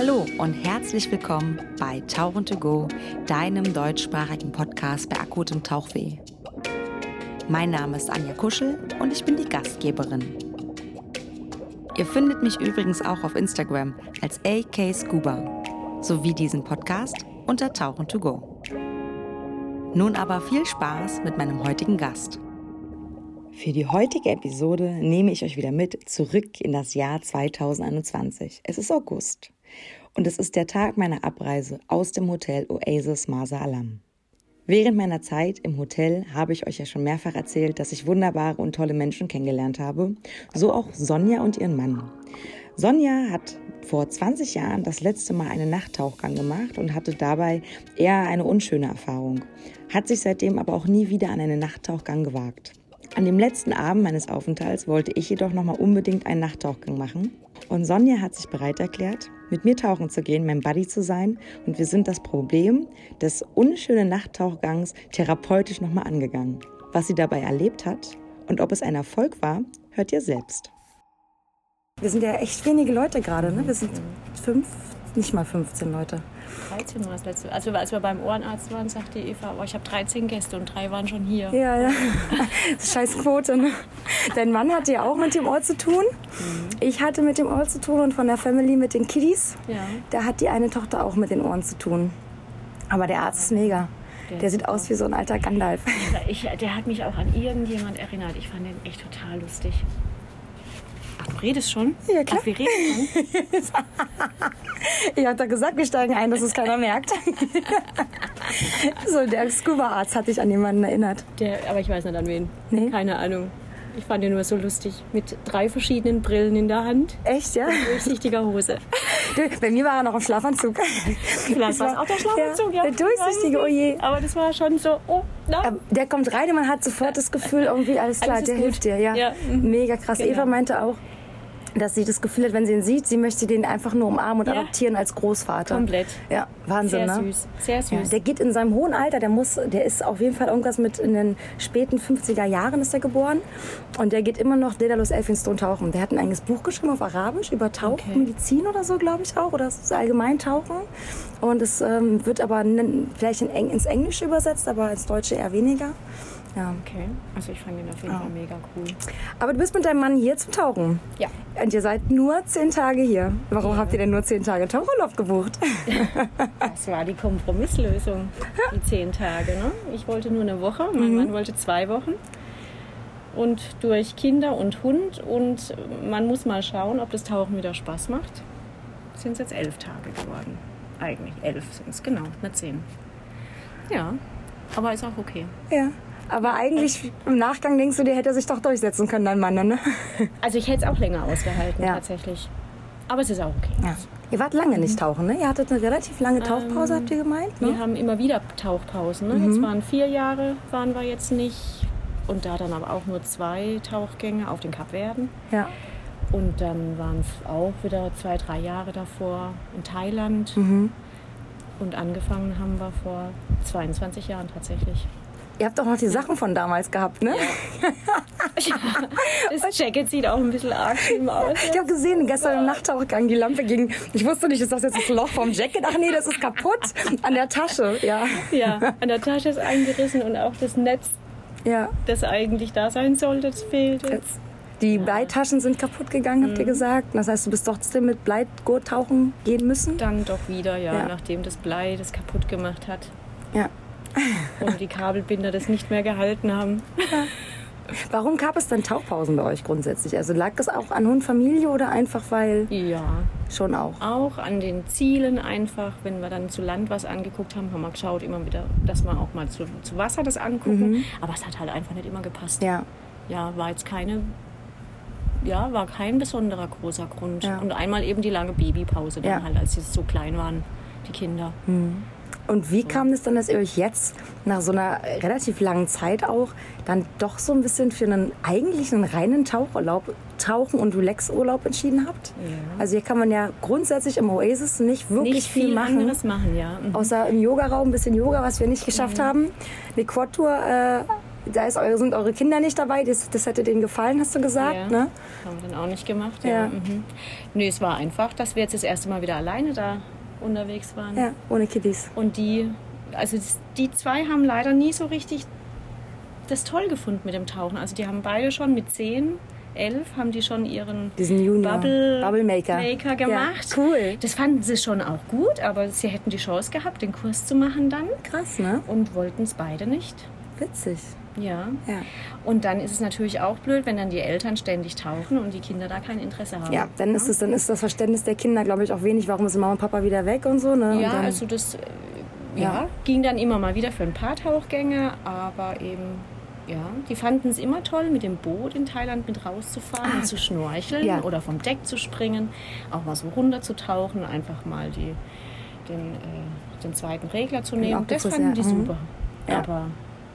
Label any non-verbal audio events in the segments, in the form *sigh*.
Hallo und herzlich willkommen bei Tauchen to Go, deinem deutschsprachigen Podcast bei akutem Tauchweh. Mein Name ist Anja Kuschel und ich bin die Gastgeberin. Ihr findet mich übrigens auch auf Instagram als AK Scuba sowie diesen Podcast unter Tauchen to Go. Nun aber viel Spaß mit meinem heutigen Gast. Für die heutige Episode nehme ich euch wieder mit zurück in das Jahr 2021. Es ist August und es ist der Tag meiner Abreise aus dem Hotel Oasis Marsa Alam. Während meiner Zeit im Hotel habe ich euch ja schon mehrfach erzählt, dass ich wunderbare und tolle Menschen kennengelernt habe, so auch Sonja und ihren Mann. Sonja hat vor 20 Jahren das letzte Mal einen Nachttauchgang gemacht und hatte dabei eher eine unschöne Erfahrung, hat sich seitdem aber auch nie wieder an einen Nachttauchgang gewagt. An dem letzten Abend meines Aufenthalts wollte ich jedoch nochmal unbedingt einen Nachttauchgang machen und Sonja hat sich bereit erklärt, mit mir tauchen zu gehen, mein Buddy zu sein. Und wir sind das Problem des unschönen Nachttauchgangs therapeutisch nochmal angegangen. Was sie dabei erlebt hat und ob es ein Erfolg war, hört ihr selbst. Wir sind ja echt wenige Leute gerade, ne? Wir sind fünf, nicht mal 15 Leute. 13 war das letzte. Also als wir beim Ohrenarzt waren, sagte die Eva, oh, ich habe 13 Gäste und drei waren schon hier. Ja, ja. *laughs* Scheiß Quote, ne? Dein Mann hatte ja auch mit dem Ort zu tun. Mhm. Ich hatte mit dem Ort zu tun und von der Family mit den Kiddies. Ja. Da hat die eine Tochter auch mit den Ohren zu tun. Aber der Arzt ist mega. Der, der sieht aus wie so ein alter Gandalf. Ich, der hat mich auch an irgendjemand erinnert. Ich fand den echt total lustig. Du redest schon? Ja, klar. Ach, wir reden schon. *laughs* ich habe da gesagt, wir steigen ein, dass es keiner merkt. *laughs* so, der Scuba-Arzt hat dich an jemanden erinnert. Der, aber ich weiß nicht an wen. Nee? Keine Ahnung. Ich fand ihn nur so lustig. Mit drei verschiedenen Brillen in der Hand. Echt, ja? Und durchsichtiger Hose. Bei mir war er noch im Schlafanzug. Vielleicht war es auch der Schlafanzug, ja. Der durchsichtige, oh je. Aber das war schon so, oh, nein. Der kommt rein und man hat sofort das Gefühl, irgendwie alles klar, alles der gut. hilft dir. Ja. ja. Mega krass. Genau. Eva meinte auch, dass sie das Gefühl hat, wenn sie ihn sieht, sie möchte den einfach nur umarmen und ja. adoptieren als Großvater. Komplett. Ja, Wahnsinn, Sehr ne? süß. Sehr süß. Ja, der geht in seinem hohen Alter, der muss, der ist auf jeden Fall irgendwas mit in den späten 50er Jahren ist er geboren und der geht immer noch Daedalus Elphinstone tauchen. Der hat ein eigenes Buch geschrieben auf Arabisch über Tauchmedizin okay. oder so, glaube ich auch, oder allgemein Tauchen. Und es ähm, wird aber vielleicht in ins Englische übersetzt, aber ins Deutsche eher weniger. Ja. Okay, also ich fand ihn auf jeden oh. Fall mega cool. Aber du bist mit deinem Mann hier zum Tauchen. Ja. Und ihr seid nur zehn Tage hier. Warum ja. habt ihr denn nur zehn Tage Tauchurlaub gebucht? *laughs* das war die Kompromisslösung, die zehn Tage. Ne? Ich wollte nur eine Woche, mein mhm. Mann wollte zwei Wochen. Und durch Kinder und Hund und man muss mal schauen, ob das Tauchen wieder Spaß macht, sind es jetzt elf Tage geworden. Eigentlich elf sind es, genau, nicht zehn. Ja, aber ist auch okay. Ja. Aber eigentlich im Nachgang denkst du, der hätte sich doch durchsetzen können, dein Mann, ne? *laughs* Also ich hätte es auch länger ausgehalten, ja. tatsächlich. Aber es ist auch okay. Ja. Ihr wart lange nicht tauchen, ne? Ihr hattet eine relativ lange Tauchpause, ähm, habt ihr gemeint? Ne? Wir haben immer wieder Tauchpausen. Ne? Mhm. Jetzt waren vier Jahre, waren wir jetzt nicht. Und da dann aber auch nur zwei Tauchgänge auf den Kapverden. Ja. Und dann waren es auch wieder zwei, drei Jahre davor in Thailand. Mhm. Und angefangen haben wir vor 22 Jahren tatsächlich. Ihr habt doch noch die Sachen von damals gehabt, ne? Ja. *laughs* das Jacket sieht auch ein bisschen arg schlimm aus. Ich habe gesehen, gestern im Nachttauchgang, die Lampe ging. Ich wusste nicht, ist das jetzt das Loch vom Jacket? Ach nee, das ist kaputt. An der Tasche, ja. Ja, an der Tasche ist eingerissen und auch das Netz, ja. das eigentlich da sein sollte, das fehlt jetzt. Die ja. Bleitaschen sind kaputt gegangen, habt ihr mhm. gesagt. Das heißt, du bist trotzdem mit Bleigurt tauchen gehen müssen? Dann doch wieder, ja, ja, nachdem das Blei das kaputt gemacht hat. Ja. Und die Kabelbinder das nicht mehr gehalten haben. Warum gab es dann Tauchpausen bei euch grundsätzlich? Also lag es auch an Hund, Familie oder einfach weil? Ja. Schon auch. Auch an den Zielen einfach. Wenn wir dann zu Land was angeguckt haben, haben wir geschaut immer wieder, dass wir auch mal zu, zu Wasser das angucken. Mhm. Aber es hat halt einfach nicht immer gepasst. Ja. Ja, war jetzt keine ja, war kein besonderer großer Grund. Ja. Und einmal eben die lange Babypause dann ja. halt, als sie so klein waren, die Kinder. Mhm. Und wie kam es dann, dass ihr euch jetzt nach so einer relativ langen Zeit auch dann doch so ein bisschen für einen eigentlichen reinen Tauchurlaub, Tauchen und Relaxurlaub entschieden habt? Ja. Also hier kann man ja grundsätzlich im Oasis nicht wirklich nicht viel, viel machen. Anderes machen ja. Mhm. Außer im Yogaraum ein bisschen Yoga, was wir nicht geschafft mhm. haben. Eine Quad-Tour äh, da ist eure, sind eure Kinder nicht dabei. Das, das hätte denen gefallen, hast du gesagt. Ja. Ne? Haben wir dann auch nicht gemacht. Ja. Ja. Mhm. Nee, es war einfach, dass wir jetzt das erste Mal wieder alleine da unterwegs waren. Ja, ohne Kiddies. Und die, also die zwei haben leider nie so richtig das toll gefunden mit dem Tauchen. Also die haben beide schon mit 10, 11 haben die schon ihren Diesen Junior. Bubble, Bubble Maker. Maker gemacht. Ja, cool. Das fanden sie schon auch gut, aber sie hätten die Chance gehabt, den Kurs zu machen dann Krass, ne? und wollten es beide nicht. Witzig. Ja. Ja. Und dann ist es natürlich auch blöd, wenn dann die Eltern ständig tauchen und die Kinder da kein Interesse haben. Ja, dann ist, es, dann ist das Verständnis der Kinder, glaube ich, auch wenig. Warum sind Mama und Papa wieder weg und so, ne? Ja, dann, also das äh, ja, Ja. ging dann immer mal wieder für ein paar Tauchgänge, aber eben, ja, die fanden es immer toll, mit dem Boot in Thailand mit rauszufahren und zu schnorcheln Ah. Ja. oder vom Deck zu springen, auch mal so runter zu tauchen, einfach mal die, den, äh, den zweiten Regler zu nehmen. Das fanden die ja. Mhm. super. Ja. Aber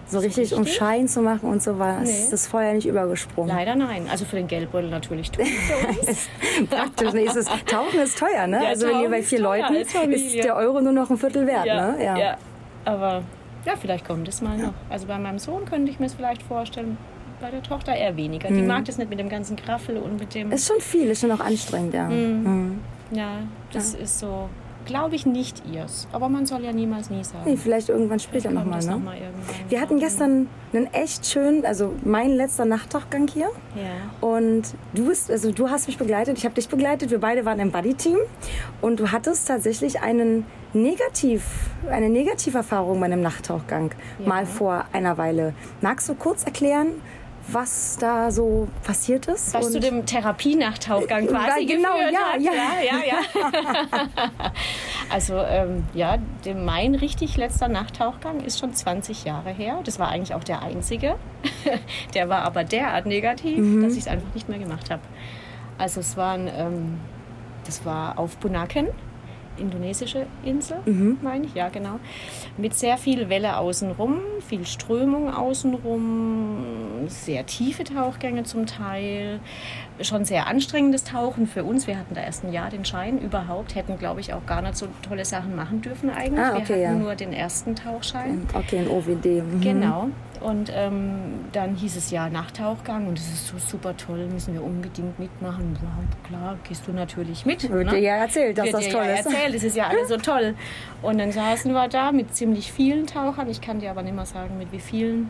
so richtig, um richtig? Schein zu machen und so war Nee. ist das Feuer nicht übergesprungen. leider nein. Also für den Geldbeutel natürlich tun. *laughs* Praktisch. Nee, es ist, Tauchen ist teuer, ne? Ja, also wenn ihr bei vier Leuten ist der Euro nur noch ein Viertel wert, ne? ja. Aber ja, vielleicht kommt es mal noch. Also bei meinem Sohn könnte ich mir es vielleicht vorstellen. Bei der Tochter eher weniger. Die mag das nicht mit dem ganzen Graffel und mit dem. Ist schon viel, ist schon auch anstrengend, ja. Mhm. ja, das ist so, glaube ich, nicht ihrs. Aber man soll ja niemals nie sagen. Nee, vielleicht irgendwann später nochmal, ne? noch mal. Wir hatten gestern einen echt schönen, also mein letzter Nachttauchgang hier. Ja. Und du bist, also du hast mich begleitet, ich habe dich begleitet, wir beide waren im Buddy-Team und du hattest tatsächlich einen Negativ, eine Negativerfahrung bei einem Nachttauchgang Ja. mal vor einer Weile. Magst du kurz erklären, was da so passiert ist? Was zu dem Therapienachttauchgang Ja, quasi genau, geführt ja, hat. ja. ja, ja. ja. *laughs* also ähm, ja, dem, mein richtig letzter Nachttauchgang ist schon 20 Jahre her. Das war eigentlich auch der einzige. *laughs* der war aber derart negativ, Mhm. dass ich es einfach nicht mehr gemacht habe. Also es waren, ähm, das war auf Bunaken. Indonesische Insel, Mhm. meine ich, ja genau. Mit sehr viel Welle außenrum, viel Strömung außenrum, sehr tiefe Tauchgänge zum Teil, schon sehr anstrengendes Tauchen für uns. Wir hatten da erst ein Jahr den Schein überhaupt, hätten glaube ich auch gar nicht so tolle Sachen machen dürfen eigentlich. Ah, Wir okay, hatten ja. nur den ersten Tauchschein. Okay, ein OWD. Mhm. Genau. Und ähm, dann hieß es ja Nachtauchgang und es ist so super toll, müssen wir unbedingt mitmachen. Ja, klar, gehst du natürlich mit. Wird ne? dir ja erzählt, dass Wird das dir toll ja ist. erzählt, das ist ja alles so toll. Und dann saßen wir da mit ziemlich vielen Tauchern. Ich kann dir aber nicht mehr sagen, mit wie vielen.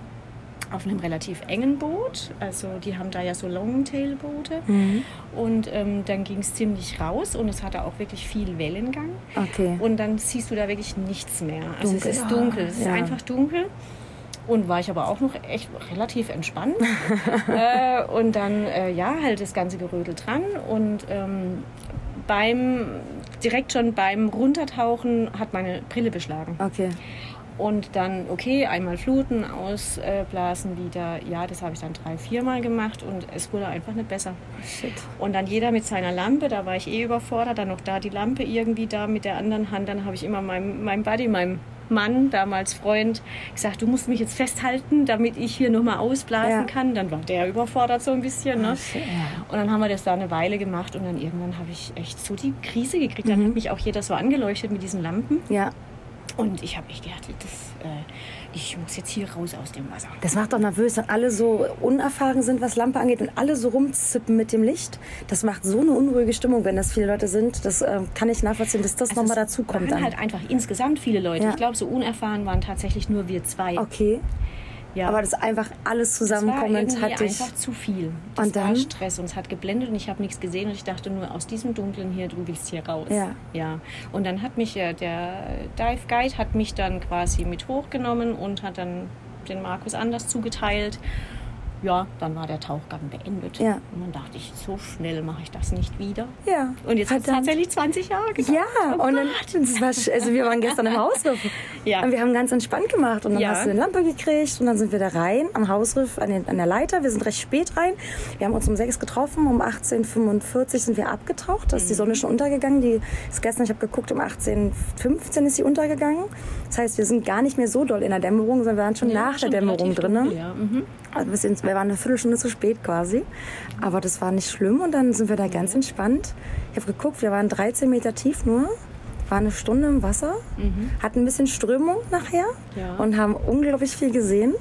Auf einem relativ engen Boot. Also die haben da ja so Longtail-Boote. Mhm. Und ähm, dann ging es ziemlich raus und es hatte auch wirklich viel Wellengang. Okay. Und dann siehst du da wirklich nichts mehr. Also Dunkel. es ist dunkel, es ist Ja. einfach dunkel. Und war ich aber auch noch echt relativ entspannt. *laughs* äh, und dann, äh, ja, halt das ganze Gerödel dran. Und ähm, beim, direkt schon beim Runtertauchen hat meine Brille beschlagen. Okay. Und dann, okay, einmal fluten, ausblasen wieder. Ja, das habe ich dann drei, viermal gemacht und es wurde einfach nicht besser. Shit. Und dann jeder mit seiner Lampe, da war ich eh überfordert, dann noch da die Lampe irgendwie da mit der anderen Hand. Dann habe ich immer meinem, meinem Buddy, meinem Mann, damals Freund, gesagt, du musst mich jetzt festhalten, damit ich hier nochmal ausblasen Ja. kann. Dann war der überfordert so ein bisschen. Ne? shit, ja. Und dann haben wir das da eine Weile gemacht und dann irgendwann habe ich echt so die Krise gekriegt. Dann Mhm. hat mich auch jeder so angeleuchtet mit diesen Lampen. Ja, Und ich habe echt gedacht, das, äh, ich muss jetzt hier raus aus dem Wasser. das macht doch nervös, wenn alle so unerfahren sind, was Lampe angeht und alle so rumzippen mit dem Licht. Das macht so eine unruhige Stimmung, wenn das viele Leute sind. Das ähm, kann ich nachvollziehen, dass das Also nochmal es dazu kommt. waren Dann. halt einfach insgesamt viele Leute. Ja. Ich glaube, so unerfahren waren tatsächlich nur wir zwei. Okay, Ja. aber das einfach alles war zusammenkommend irgendwie hat dich. einfach zu viel. Das Und war dann? Stress und es hat geblendet und ich habe nichts gesehen und ich dachte nur, aus diesem Dunklen hier, du willst hier raus. Ja. ja. Und dann hat mich äh, der Dive Guide hat mich dann quasi mit hochgenommen und hat dann den Markus anders zugeteilt. Ja, dann war der Tauchgang beendet. Ja. Und dann dachte ich, so schnell mache ich das nicht wieder. Ja. Und jetzt hat es tatsächlich 20 Jahre gedauert. Ja, Oh und dann, war, also wir waren gestern im Hausriff *laughs* Ja. und wir haben ganz entspannt gemacht und dann Ja. hast du eine Lampe gekriegt und dann sind wir da rein am Hausriff an, den, an der Leiter. Wir sind recht spät rein. Wir haben uns um sechs getroffen, um 18.45 sind wir abgetaucht. Da ist die Sonne schon untergegangen. Die ist gestern, ich habe geguckt, um 18.15 ist sie untergegangen. Das heißt, wir sind gar nicht mehr so doll in der Dämmerung, sondern wir waren schon Ja, nach der schon Dämmerung relativ drin. Ja. Mhm. Also wir, sind, wir waren eine Viertelstunde zu spät quasi. Aber das war nicht schlimm und dann sind wir da ganz entspannt. Ich habe geguckt, wir waren 13 Meter tief nur, waren eine Stunde im Wasser, hatten ein bisschen Strömung nachher Ja. und haben unglaublich viel gesehen.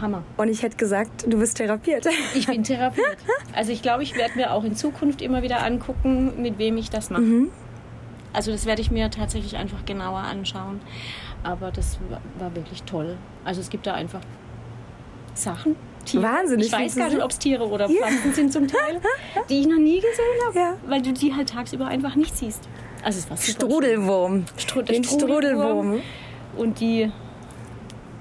Hammer. Und ich hätte gesagt, du bist therapiert. Ich bin *laughs* therapiert. Also ich glaube, ich werde mir auch in Zukunft immer wieder angucken, mit wem ich das mache. Mhm. Also das werde ich mir tatsächlich einfach genauer anschauen. Aber das war wirklich toll. Also es gibt da einfach Sachen. Tiere. Wahnsinnig Ich weiß gar nicht, ob es Tiere oder Pflanzen sind zum Teil, *laughs* die ich noch nie gesehen habe, Ja. weil du die halt tagsüber einfach nicht siehst. Also es war Strudelwurm. Stru- Den Strudelwurm. Und die,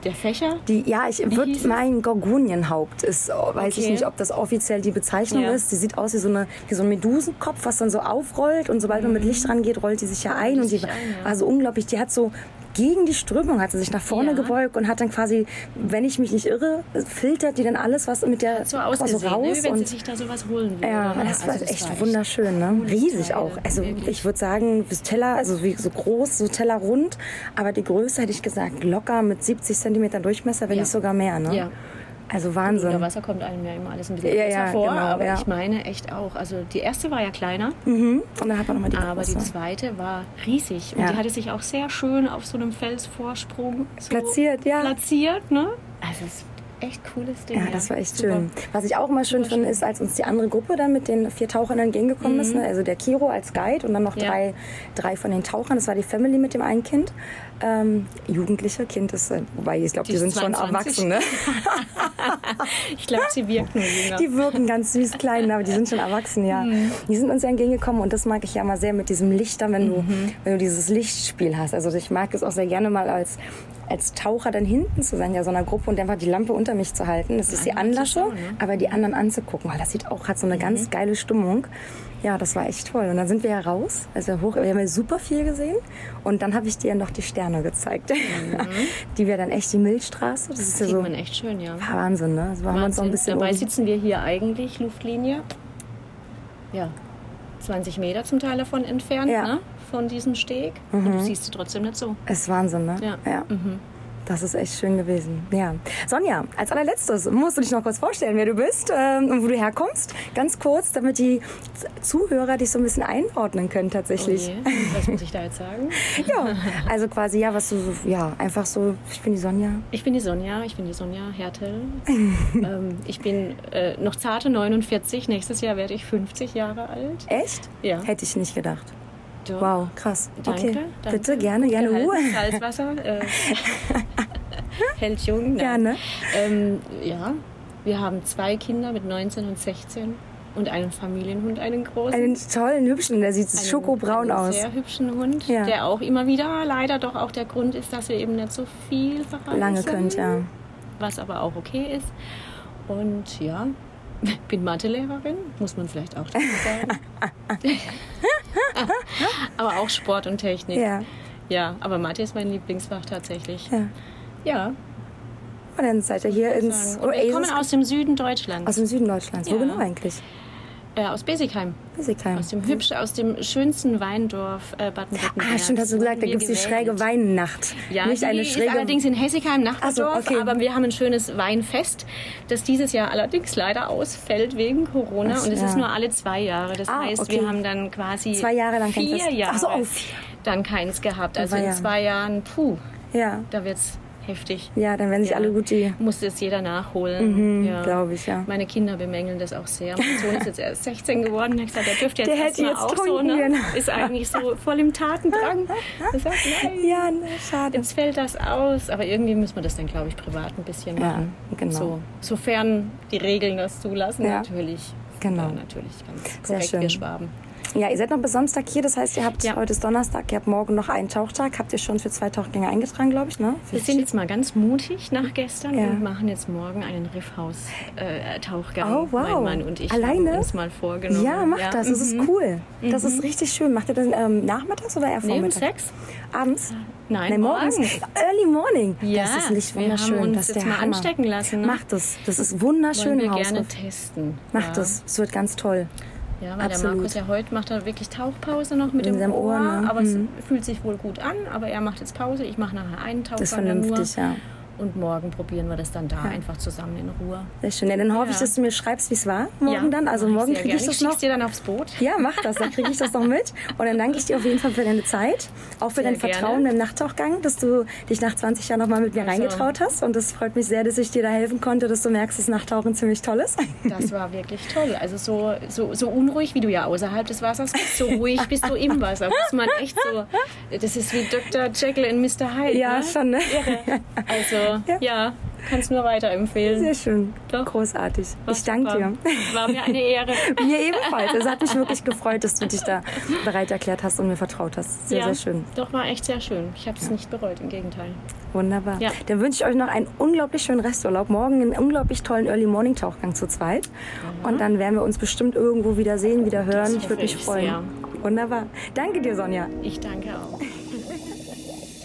der Fächer, Die, ja, ich würde es? mein Gorgonienhaupt ist, oh, weiß ich Okay. nicht, ob das offiziell die Bezeichnung Ja. ist. Die sieht aus wie so, eine, wie so ein Medusenkopf, was dann so aufrollt und sobald man mit Licht rangeht, rollt die sich ja ein und Mhm. die ein, ja. war so unglaublich. Die hat so gegen die Strömung hat sie sich nach vorne Ja. gebeugt und hat dann quasi, wenn ich mich nicht irre, filtert die dann alles, was mit der so was ausgesehen, so ne, raus wenn und sie sich da sowas holen würde. ja, ne? das war Also echt war wunderschön, ne? Riesig Teil, auch. Also wirklich. ich würde sagen, bis Teller, also wie so groß, so Teller rund, aber die Größe hätte ich gesagt locker mit 70 Zentimetern Durchmesser, wenn Ja. nicht sogar mehr, ne? Ja. Also Unter Wahnsinn. Wasser kommt einem ja immer alles ein bisschen Ja, besser ja, vor, genau, aber ja. ich meine echt auch. Also die erste war ja kleiner, Mhm. Und dann hat man nochmal die aber die große. zweite war riesig. Und die hatte sich auch sehr schön auf so einem Felsvorsprung so Platziert, ja. platziert, ne? Also es echt cooles Ding. Ja, das war echt Super. schön. Was ich auch immer schön Super finde, schön. ist, als uns die andere Gruppe dann mit den vier Tauchern entgegengekommen ist. Ne? Also der Kiro als Guide und dann noch Mhm. Ja. drei, drei von den Tauchern. Das war die Family mit dem einen Kind. Ähm, Jugendliche, Kind ist, äh, wobei ich glaube, die, Die sind ist schon 22. erwachsen. Ne? *laughs* Ich glaube, sie jünger. Die wirken ganz süß klein, aber die sind schon erwachsen, ja. Mhm. Die sind uns ja entgegengekommen und das mag ich ja mal sehr mit diesem Licht dann, wenn du, Mhm. wenn du dieses Lichtspiel hast. Also ich mag es auch sehr gerne mal als als Taucher dann hinten zu sein, ja, so einer Gruppe und einfach die Lampe unter mich zu halten, Einfach anlasse, zu schauen, ne? aber die anderen anzugucken, weil das sieht auch, hat so eine Mhm. ganz geile Stimmung. Ja, das war echt toll. Und dann sind wir ja raus, also hoch, wir haben ja super viel gesehen und dann habe ich dir noch die Sterne gezeigt. *laughs* Die wäre dann echt die Milchstraße. Das ist ja Sieht so man echt schön, ja. Wahnsinn, ne? Also haben wir uns noch ein Wahnsinn. bisschen Dabei oben- sitzen wir hier eigentlich, Luftlinie, ja, 20 Meter zum Teil davon entfernt, Ja. ne? von diesem Steg. Und du siehst sie trotzdem nicht so. ist Wahnsinn, ne? Ja. Mhm. Das ist echt schön gewesen. Ja. Sonja, als allerletztes musst du dich noch kurz vorstellen, wer du bist ähm, und wo du herkommst. Ganz kurz, damit die Zuhörer dich so ein bisschen einordnen können tatsächlich. Oh je, was muss ich da jetzt sagen? *laughs* Ja, also quasi, ja, was du so, ja, einfach so, ich bin die Sonja. Ich bin die Sonja, ich bin die Sonja Hertel. *laughs* ähm, ich bin äh, noch zarte 49, nächstes Jahr werde ich 50 Jahre alt. Echt? Ja. Hätte ich nicht gedacht. Doch. Wow, krass. Danke, okay. danke. Bitte, gerne, gerne. Gehalten, Ruhe. Salzwasser. Äh, *laughs* hält jung. Gerne. Ähm, ja, wir haben zwei Kinder mit 19 und 16 und einen Familienhund, einen großen. Einen tollen, hübschen, der sieht einen- schokobraun einen aus. sehr hübschen Hund, Ja. der auch immer wieder leider doch auch der Grund ist, dass wir eben nicht so viel verreisen. Lange könnt, ja. Was aber auch okay ist. Und ja, *laughs* bin Mathelehrerin, muss man vielleicht auch dazu sagen. *laughs* aber auch Sport und Technik. Ja, Ja, aber Mathe ist mein Lieblingsfach tatsächlich. ja. Ja. Und dann seid ihr hier ins sagen. Und wir kommen Oasis aus dem Süden Deutschlands. aus dem Süden Deutschlands. Wo Ja. genau eigentlich? Äh, aus Besigheim. Besigheim. Aus dem hübsch, aus dem schönsten Weindorf äh, Baden-Württemberg. Ah, stimmt, hast du gesagt, da gibt es die schräge gewählt. Weihnacht. Ja, Nicht eine ist schräge. allerdings in Hessigheim, Nachbardorf, Ach so, okay. aber wir haben ein schönes Weinfest, das dieses Jahr allerdings leider ausfällt wegen Corona Ach, und es ja. ist nur alle zwei Jahre. Das Ah, heißt, okay. wir haben dann quasi Zwei Jahre lang vier. Jahre Ach so, oh, vier. dann keins gehabt. Also in zwei Jahren, puh, ja. da wird's heftig. ja, dann werden sich Ja. alle gut die. Musste es jeder nachholen. Mhm, ja. glaube ich, ja. Meine Kinder bemängeln das auch sehr. Mein Sohn ist jetzt erst 16 geworden. Hat gesagt, der dürfte jetzt Der hätte jetzt auch so, ne? Ist eigentlich so voll im Tatendrang. Er sagt, nein, Ja, ne, schade. jetzt fällt das aus. Aber irgendwie müssen wir das dann, glaube ich, privat ein bisschen Ja, machen. genau. So, sofern die Regeln das zulassen, Ja. natürlich. Genau. Ja, natürlich, ganz Sehr korrekt, schön. wir Schwaben. Ja, ihr seid noch bis Samstag hier, das heißt, ihr habt Ja. heute ist Donnerstag, ihr habt morgen noch einen Tauchtag. Habt ihr schon für zwei Tauchgänge eingetragen, glaube ich, ne? Wir sind jetzt mal ganz mutig nach gestern Ja. und machen jetzt morgen einen Riffhaus-Tauchgang. Oh, wow. Mein Mann und ich Alleine? haben uns mal vorgenommen. Ja, macht das, das ist mhm. cool. Das ist richtig schön. Macht ihr das ähm, nachmittags oder eher Nee, um vormittags? sechs? Abends? Nein, Nee, morgens. morgens. Early morning. Ja, das ist nicht wir wunderschön. haben uns das ist jetzt der mal Hammer. anstecken lassen. Ne? Macht es. Das ist wunderschön Wollen wir gerne testen. Macht ja. es. Es wird ganz toll. Ja, weil Absolut. der Markus ja heute macht er wirklich Tauchpause noch mit In dem seinem Ohr. Ohr, ne? Aber Mhm. es fühlt sich wohl gut an. Aber er macht jetzt Pause. Ich mache nachher einen Tauchgang Das ist dann nur. vernünftig, ja. Und morgen probieren wir das dann da einfach zusammen in Ruhe. Sehr schön. Ja, dann hoffe Ja. ich, dass du mir schreibst, wie es war morgen dann. Also ich morgen kriege ich gerne. das schick's noch. dir dann aufs Boot. Ja, mach das, dann kriege ich das noch mit. Und dann danke ich dir auf jeden Fall für deine Zeit, auch für Sehr dein gerne. Vertrauen im Nachttauchgang, dass du dich nach 20 Jahren nochmal mit mir Also- reingetraut hast. Und das freut mich sehr, dass ich dir da helfen konnte, dass du merkst, dass Nachtauchen ziemlich toll ist. Das war wirklich toll. Also so, so, so unruhig, wie du ja außerhalb des Wassers bist, so ruhig bist du im Wasser. Muss man echt so. Das ist wie Dr. Jekyll und Mr. Hyde. Ja, ne? schon, ne? Irre. Also, Ja. ja, kannst nur weiterempfehlen. Sehr schön. Doch. Großartig. War Ich danke super. dir. War mir eine Ehre. *laughs* Mir ebenfalls. Es hat mich wirklich gefreut, dass du dich da bereit erklärt hast und mir vertraut hast. Sehr, ja, sehr schön. Doch, war echt sehr schön. Ich habe es nicht bereut, im Gegenteil. Wunderbar. Ja. Dann wünsche ich euch noch einen unglaublich schönen Resturlaub. Morgen einen unglaublich tollen Early Morning Tauchgang zu zweit. Und dann werden wir uns bestimmt irgendwo wieder sehen, wieder hören. Ich hoffe würde mich ich freuen. sehr. Wunderbar. Danke dir, Sonja. Ich danke auch.